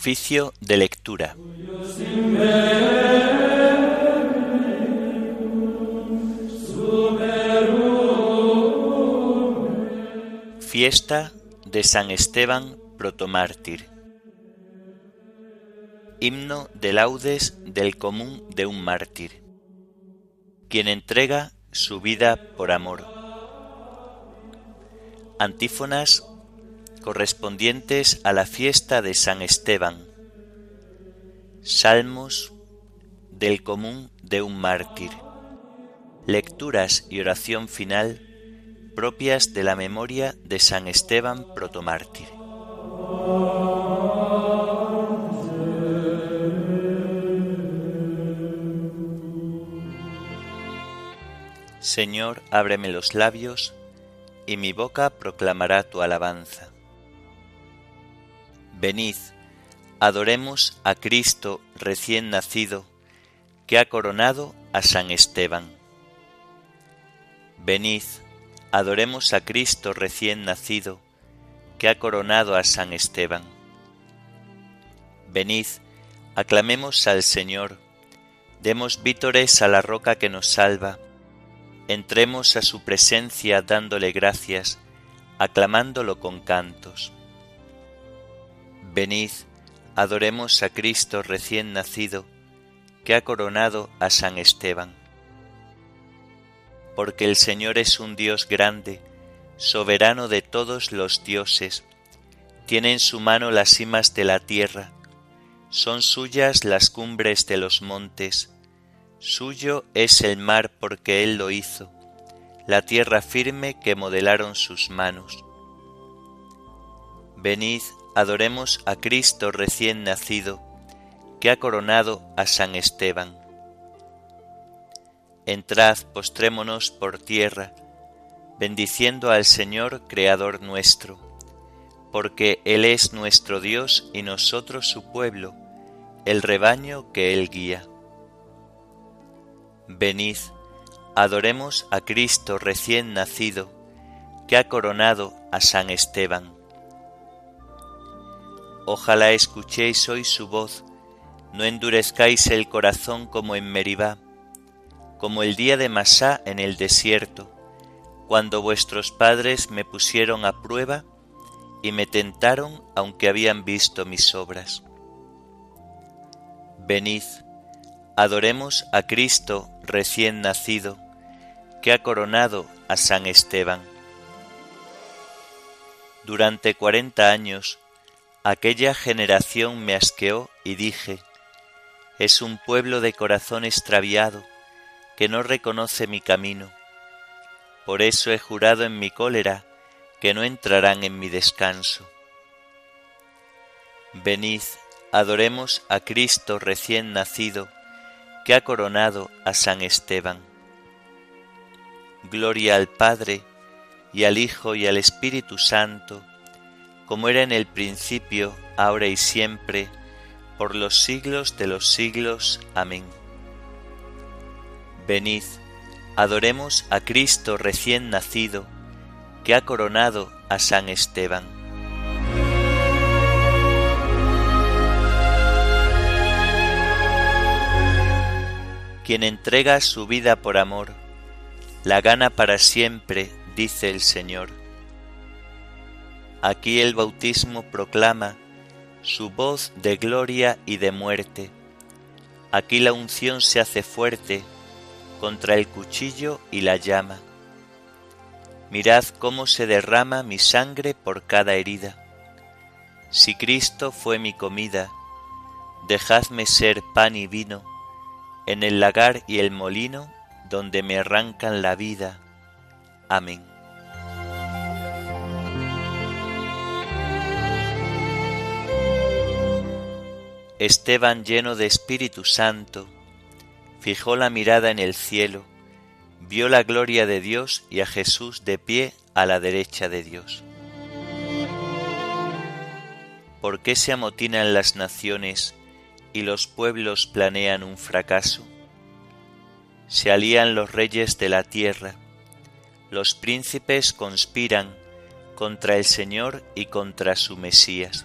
Oficio de lectura. Fiesta de San Esteban protomártir. Himno de laudes del común de un mártir, quien entrega su vida por amor. Antífonas correspondientes a la fiesta de San Esteban. Salmos del común de un mártir. Lecturas y oración final propias de la memoria de San Esteban protomártir. Señor, ábreme los labios, y mi boca proclamará tu alabanza. Venid, adoremos a Cristo recién nacido, que ha coronado a San Esteban. Venid, adoremos a Cristo recién nacido, que ha coronado a San Esteban. Venid, aclamemos al Señor, demos vítores a la roca que nos salva, entremos a su presencia dándole gracias, aclamándolo con cantos. Venid, adoremos a Cristo recién nacido, que ha coronado a San Esteban. Porque el Señor es un Dios grande, soberano de todos los dioses, tiene en su mano las cimas de la tierra, son suyas las cumbres de los montes, suyo es el mar porque Él lo hizo, la tierra firme que modelaron sus manos. Venid, adoremos a Cristo recién nacido, que ha coronado a San Esteban. Entrad, postrémonos por tierra, bendiciendo al Señor Creador nuestro, porque Él es nuestro Dios y nosotros su pueblo, el rebaño que Él guía. Venid, adoremos a Cristo recién nacido, que ha coronado a San Esteban. Ojalá escuchéis hoy su voz, no endurezcáis el corazón como en Meribá, como el día de Masá en el desierto, cuando vuestros padres me pusieron a prueba y me tentaron aunque habían visto mis obras. Venid, adoremos a Cristo recién nacido, que ha coronado a San Esteban. Durante cuarenta años Aquella generación me asqueó y dije, es un pueblo de corazón extraviado que no reconoce mi camino. Por eso he jurado en mi cólera que no entrarán en mi descanso. Venid, adoremos a Cristo recién nacido, que ha coronado a San Esteban. Gloria al Padre, y al Hijo, y al Espíritu Santo, como era en el principio, ahora y siempre, por los siglos de los siglos. Amén. Venid, adoremos a Cristo recién nacido, que ha coronado a San Esteban. Quien entrega su vida por amor, la gana para siempre, dice el Señor. Aquí el bautismo proclama su voz de gloria y de muerte. Aquí la unción se hace fuerte contra el cuchillo y la llama. Mirad cómo se derrama mi sangre por cada herida. Si Cristo fue mi comida, dejadme ser pan y vino en el lagar y el molino donde me arrancan la vida. Amén. Esteban lleno de Espíritu Santo, fijó la mirada en el cielo, vio la gloria de Dios y a Jesús de pie a la derecha de Dios. ¿Por qué se amotinan las naciones y los pueblos planean un fracaso? Se alían los reyes de la tierra, los príncipes conspiran contra el Señor y contra su Mesías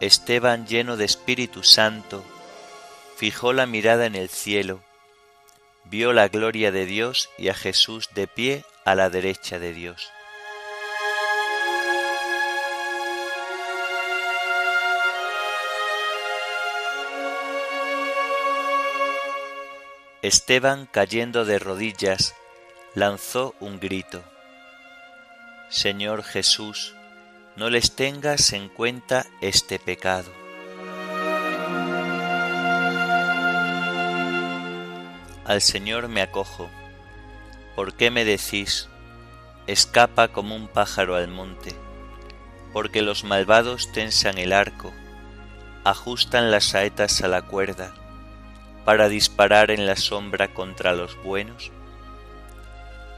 Esteban, lleno de Espíritu Santo, fijó la mirada en el cielo, vio la gloria de Dios y a Jesús de pie a la derecha de Dios. Esteban, cayendo de rodillas, lanzó un grito. Señor Jesús, no les tengas en cuenta este pecado. Al Señor me acojo. ¿Por qué me decís, escapa como un pájaro al monte? Porque los malvados tensan el arco, ajustan las saetas a la cuerda para disparar en la sombra contra los buenos?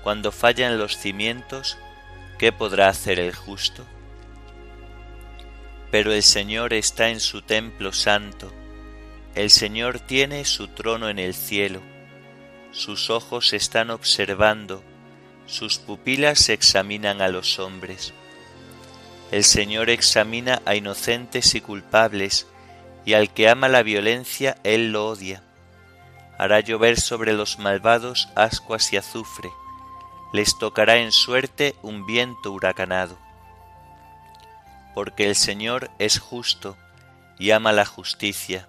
Cuando fallan los cimientos, ¿qué podrá hacer el justo? Pero el Señor está en su templo santo, el Señor tiene su trono en el cielo, sus ojos están observando, sus pupilas examinan a los hombres. El Señor examina a inocentes y culpables, y al que ama la violencia, Él lo odia hará llover sobre los malvados ascuas y azufre, les tocará en suerte un viento huracanado. Porque el Señor es justo y ama la justicia,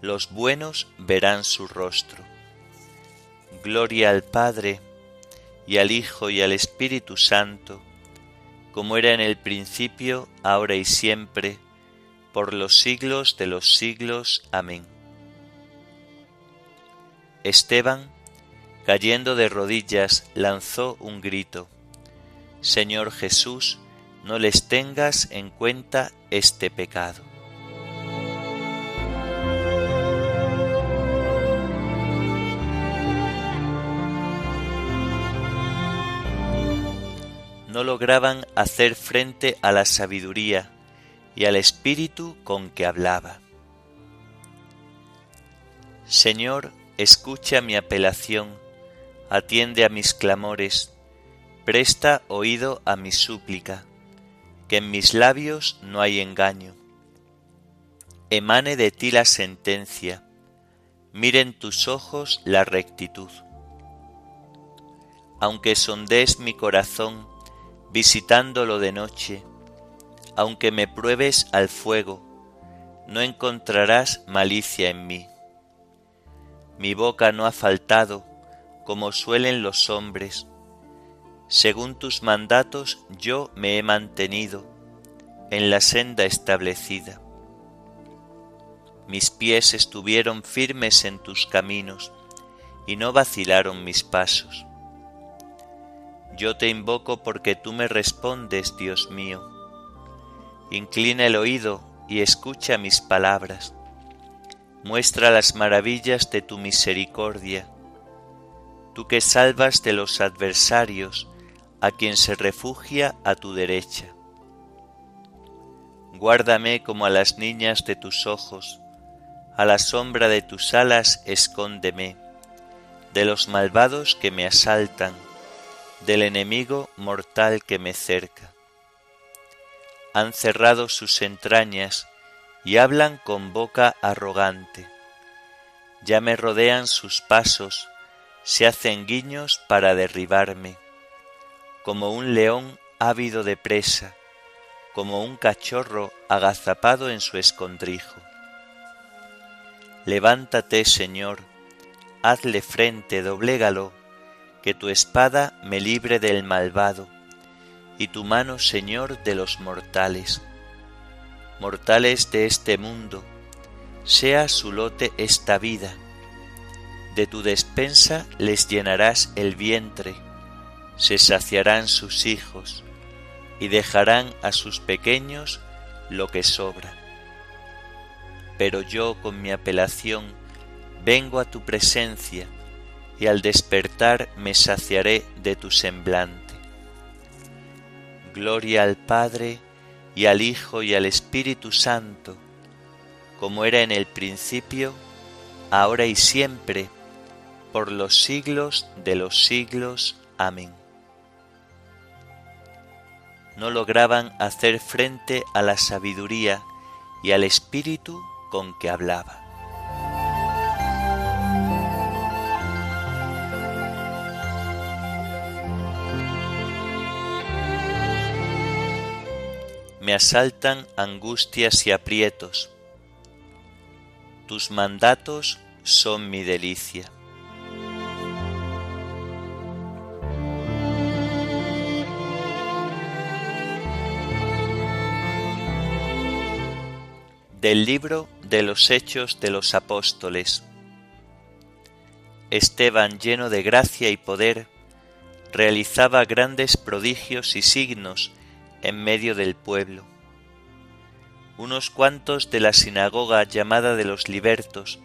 los buenos verán su rostro. Gloria al Padre, y al Hijo, y al Espíritu Santo, como era en el principio, ahora y siempre, por los siglos de los siglos. Amén. Esteban, cayendo de rodillas, lanzó un grito. Señor Jesús, no les tengas en cuenta este pecado. No lograban hacer frente a la sabiduría y al espíritu con que hablaba. Señor, escucha mi apelación, atiende a mis clamores, presta oído a mi súplica, que en mis labios no hay engaño. Emane de ti la sentencia, miren tus ojos la rectitud. Aunque sondees mi corazón, visitándolo de noche, aunque me pruebes al fuego, no encontrarás malicia en mí mi boca no ha faltado, como suelen los hombres. Según tus mandatos yo me he mantenido en la senda establecida. Mis pies estuvieron firmes en tus caminos y no vacilaron mis pasos. Yo te invoco porque tú me respondes, Dios mío. Inclina el oído y escucha mis palabras muestra las maravillas de tu misericordia, tú que salvas de los adversarios a quien se refugia a tu derecha. Guárdame como a las niñas de tus ojos, a la sombra de tus alas escóndeme, de los malvados que me asaltan, del enemigo mortal que me cerca. Han cerrado sus entrañas y hablan con boca arrogante. Ya me rodean sus pasos, se hacen guiños para derribarme, como un león ávido de presa, como un cachorro agazapado en su escondrijo. Levántate, Señor, hazle frente, doblégalo, que tu espada me libre del malvado, y tu mano, Señor, de los mortales. Mortales de este mundo, sea su lote esta vida. De tu despensa les llenarás el vientre, se saciarán sus hijos, y dejarán a sus pequeños lo que sobra. Pero yo con mi apelación vengo a tu presencia, y al despertar me saciaré de tu semblante. Gloria al Padre, y al Hijo, y al Espíritu Santo, como era en el principio, ahora y siempre, por los siglos de los siglos. Amén. No lograban hacer frente a la sabiduría y al espíritu con que hablaba. me asaltan angustias y aprietos. Tus mandatos son mi delicia. Del libro de los Hechos de los Apóstoles. Esteban, lleno de gracia y poder, realizaba grandes prodigios y signos en medio del pueblo. Unos cuantos de la sinagoga llamada de los libertos,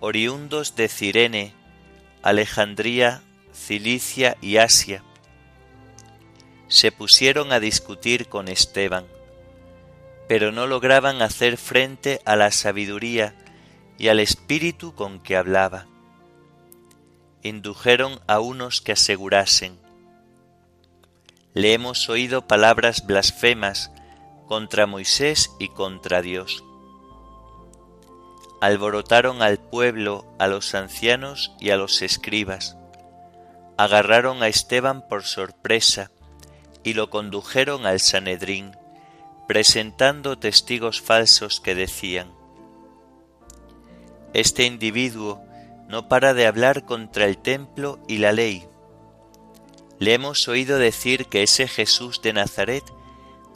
oriundos de Cirene, Alejandría, Cilicia y Asia, se pusieron a discutir con Esteban, pero no lograban hacer frente a la sabiduría y al espíritu con que hablaba. Indujeron a unos que asegurasen, le hemos oído palabras blasfemas contra Moisés y contra Dios. Alborotaron al pueblo, a los ancianos y a los escribas. Agarraron a Esteban por sorpresa y lo condujeron al Sanedrín, presentando testigos falsos que decían, Este individuo no para de hablar contra el templo y la ley le hemos oído decir que ese Jesús de Nazaret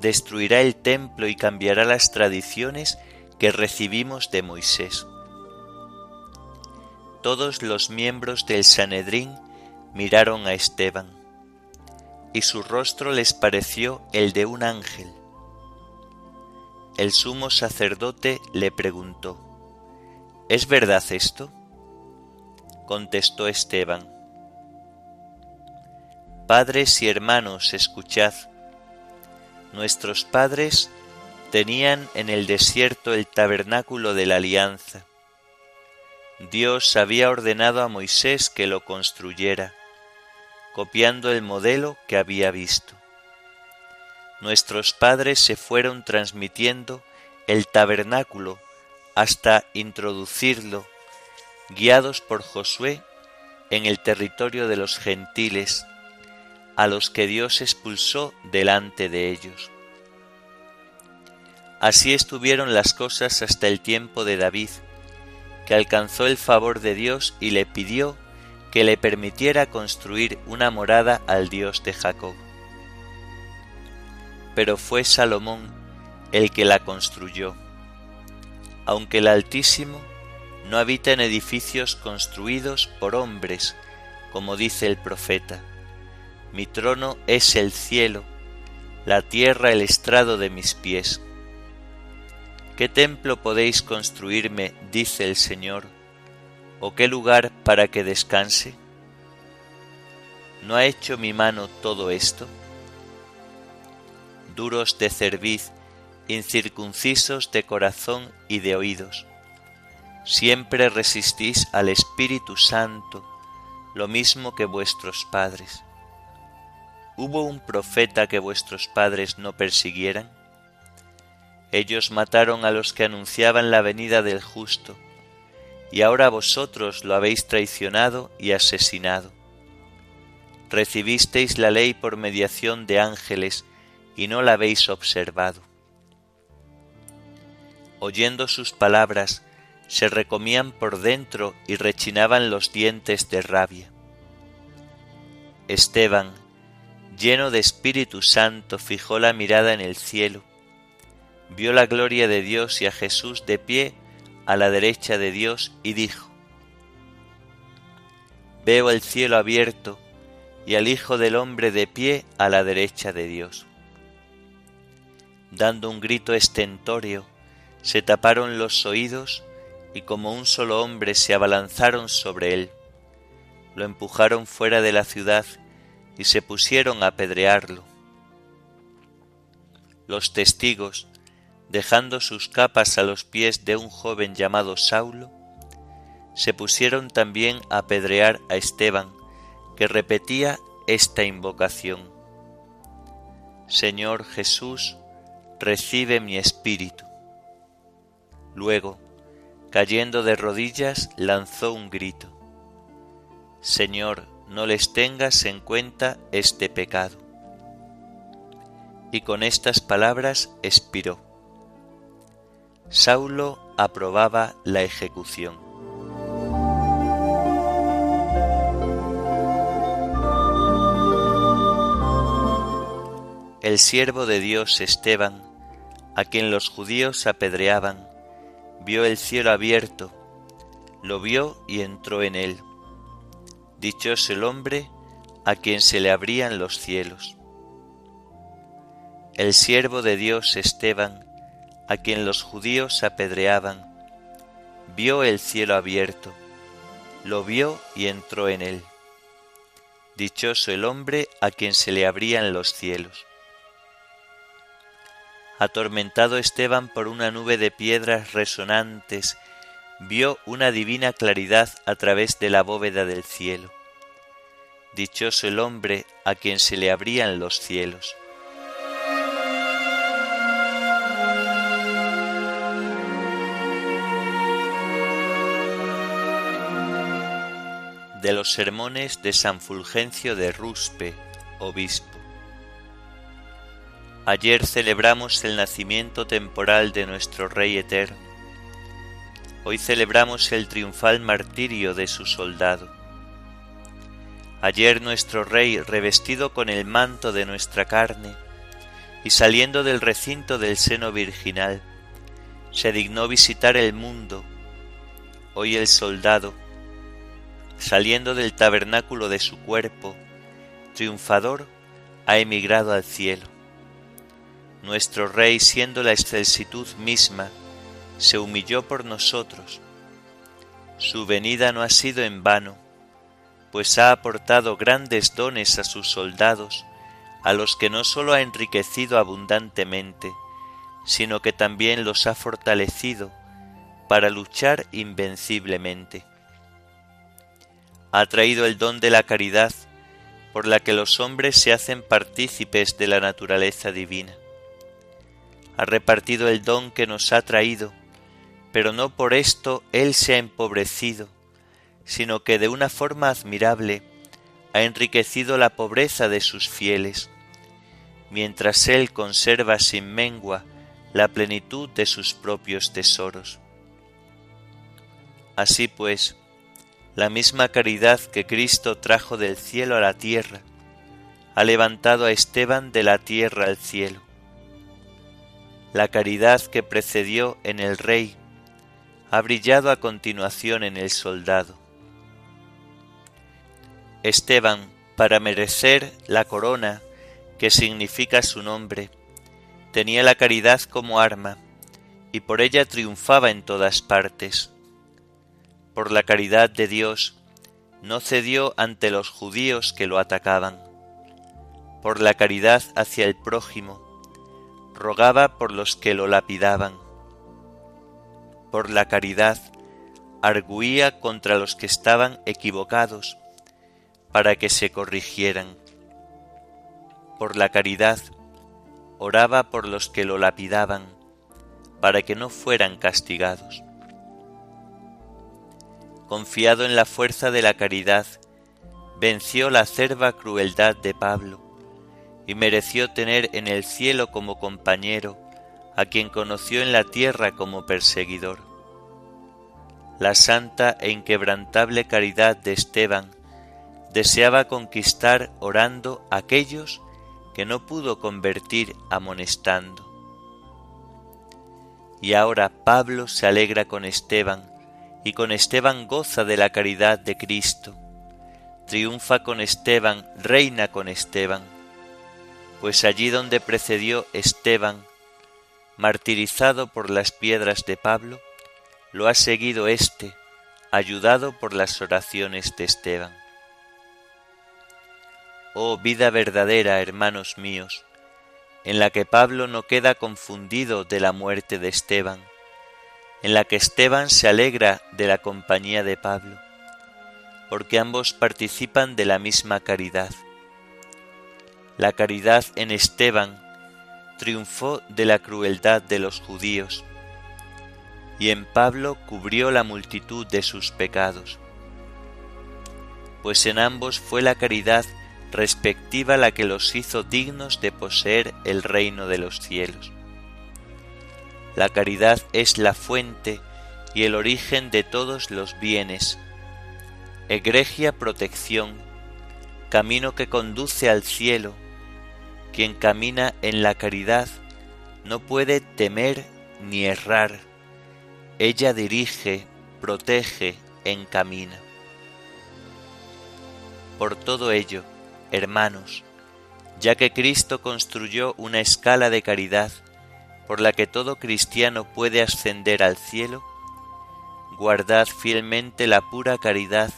destruirá el templo y cambiará las tradiciones que recibimos de Moisés. Todos los miembros del Sanedrín miraron a Esteban, y su rostro les pareció el de un ángel. El sumo sacerdote le preguntó, ¿Es verdad esto? Contestó Esteban, Padres y hermanos, escuchad. Nuestros padres tenían en el desierto el tabernáculo de la alianza. Dios había ordenado a Moisés que lo construyera, copiando el modelo que había visto. Nuestros padres se fueron transmitiendo el tabernáculo hasta introducirlo, guiados por Josué, en el territorio de los gentiles, a los que Dios expulsó delante de ellos. Así estuvieron las cosas hasta el tiempo de David, que alcanzó el favor de Dios y le pidió que le permitiera construir una morada al Dios de Jacob. Pero fue Salomón el que la construyó, aunque el Altísimo no habita en edificios construidos por hombres, como dice el profeta mi trono es el cielo, la tierra el estrado de mis pies. ¿Qué templo podéis construirme, dice el Señor, o qué lugar para que descanse? ¿No ha hecho mi mano todo esto? Duros de cerviz incircuncisos de corazón y de oídos. Siempre resistís al Espíritu Santo, lo mismo que vuestros padres. ¿Hubo un profeta que vuestros padres no persiguieran? Ellos mataron a los que anunciaban la venida del justo, y ahora vosotros lo habéis traicionado y asesinado. Recibisteis la ley por mediación de ángeles, y no la habéis observado. Oyendo sus palabras, se recomían por dentro y rechinaban los dientes de rabia. Esteban, lleno de Espíritu Santo, fijó la mirada en el cielo, vio la gloria de Dios y a Jesús de pie a la derecha de Dios y dijo, Veo el cielo abierto y al Hijo del Hombre de pie a la derecha de Dios. Dando un grito estentóreo, se taparon los oídos y como un solo hombre se abalanzaron sobre él. Lo empujaron fuera de la ciudad y se pusieron a apedrearlo. Los testigos, dejando sus capas a los pies de un joven llamado Saulo, se pusieron también a apedrear a Esteban, que repetía esta invocación. Señor Jesús, recibe mi espíritu. Luego, cayendo de rodillas, lanzó un grito. Señor, no les tengas en cuenta este pecado. Y con estas palabras expiró. Saulo aprobaba la ejecución. El siervo de Dios Esteban, a quien los judíos apedreaban, vio el cielo abierto, lo vio y entró en él. Dichoso el hombre a quien se le abrían los cielos. El siervo de Dios Esteban, a quien los judíos apedreaban, vio el cielo abierto, lo vio y entró en él. Dichoso el hombre a quien se le abrían los cielos atormentado Esteban por una nube de piedras resonantes, vio una divina claridad a través de la bóveda del cielo. Dichoso el hombre a quien se le abrían los cielos. De los sermones de San Fulgencio de Ruspe, obispo. Ayer celebramos el nacimiento temporal de nuestro Rey eterno. Hoy celebramos el triunfal martirio de su soldado. Ayer nuestro Rey, revestido con el manto de nuestra carne, y saliendo del recinto del seno virginal, se dignó visitar el mundo. Hoy el soldado, saliendo del tabernáculo de su cuerpo, triunfador, ha emigrado al cielo nuestro Rey, siendo la excelsitud misma, se humilló por nosotros. Su venida no ha sido en vano, pues ha aportado grandes dones a sus soldados, a los que no sólo ha enriquecido abundantemente, sino que también los ha fortalecido para luchar invenciblemente. Ha traído el don de la caridad, por la que los hombres se hacen partícipes de la naturaleza divina ha repartido el don que nos ha traído, pero no por esto Él se ha empobrecido, sino que de una forma admirable ha enriquecido la pobreza de sus fieles, mientras Él conserva sin mengua la plenitud de sus propios tesoros. Así pues, la misma caridad que Cristo trajo del cielo a la tierra, ha levantado a Esteban de la tierra al cielo la caridad que precedió en el rey ha brillado a continuación en el soldado. Esteban, para merecer la corona que significa su nombre, tenía la caridad como arma y por ella triunfaba en todas partes. Por la caridad de Dios no cedió ante los judíos que lo atacaban. Por la caridad hacia el prójimo rogaba por los que lo lapidaban. Por la caridad, arguía contra los que estaban equivocados, para que se corrigieran. Por la caridad, oraba por los que lo lapidaban, para que no fueran castigados. Confiado en la fuerza de la caridad, venció la acerba crueldad de Pablo y mereció tener en el cielo como compañero a quien conoció en la tierra como perseguidor. La santa e inquebrantable caridad de Esteban deseaba conquistar orando aquellos que no pudo convertir amonestando. Y ahora Pablo se alegra con Esteban, y con Esteban goza de la caridad de Cristo. Triunfa con Esteban, reina con Esteban, pues allí donde precedió Esteban, martirizado por las piedras de Pablo, lo ha seguido éste, ayudado por las oraciones de Esteban. Oh vida verdadera, hermanos míos, en la que Pablo no queda confundido de la muerte de Esteban, en la que Esteban se alegra de la compañía de Pablo, porque ambos participan de la misma caridad. La caridad en Esteban triunfó de la crueldad de los judíos, y en Pablo cubrió la multitud de sus pecados, pues en ambos fue la caridad respectiva la que los hizo dignos de poseer el reino de los cielos. La caridad es la fuente y el origen de todos los bienes, egregia protección, camino que conduce al cielo, quien camina en la caridad no puede temer ni errar, ella dirige, protege, encamina. Por todo ello, hermanos, ya que Cristo construyó una escala de caridad por la que todo cristiano puede ascender al cielo, guardad fielmente la pura caridad,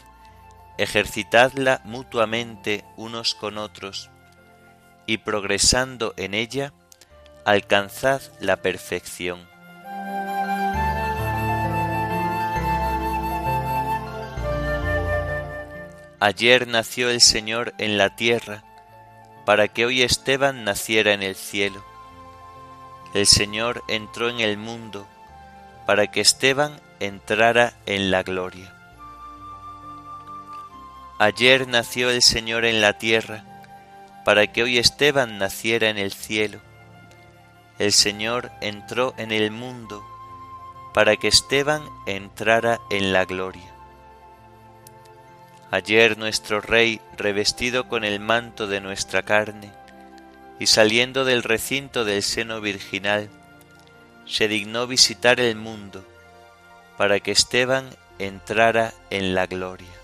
ejercitadla mutuamente unos con otros, y progresando en ella, alcanzad la perfección. Ayer nació el Señor en la tierra, para que hoy Esteban naciera en el cielo. El Señor entró en el mundo, para que Esteban entrara en la gloria. Ayer nació el Señor en la tierra, para que hoy Esteban naciera en el cielo. El Señor entró en el mundo, para que Esteban entrara en la gloria. Ayer nuestro Rey, revestido con el manto de nuestra carne, y saliendo del recinto del seno virginal, se dignó visitar el mundo, para que Esteban entrara en la gloria.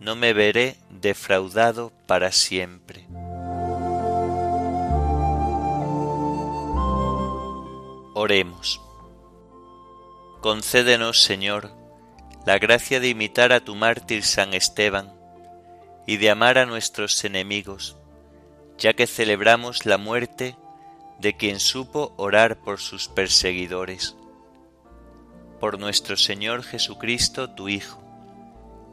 no me veré defraudado para siempre. Oremos. Concédenos, Señor, la gracia de imitar a tu mártir San Esteban y de amar a nuestros enemigos, ya que celebramos la muerte de quien supo orar por sus perseguidores. Por nuestro Señor Jesucristo, tu Hijo,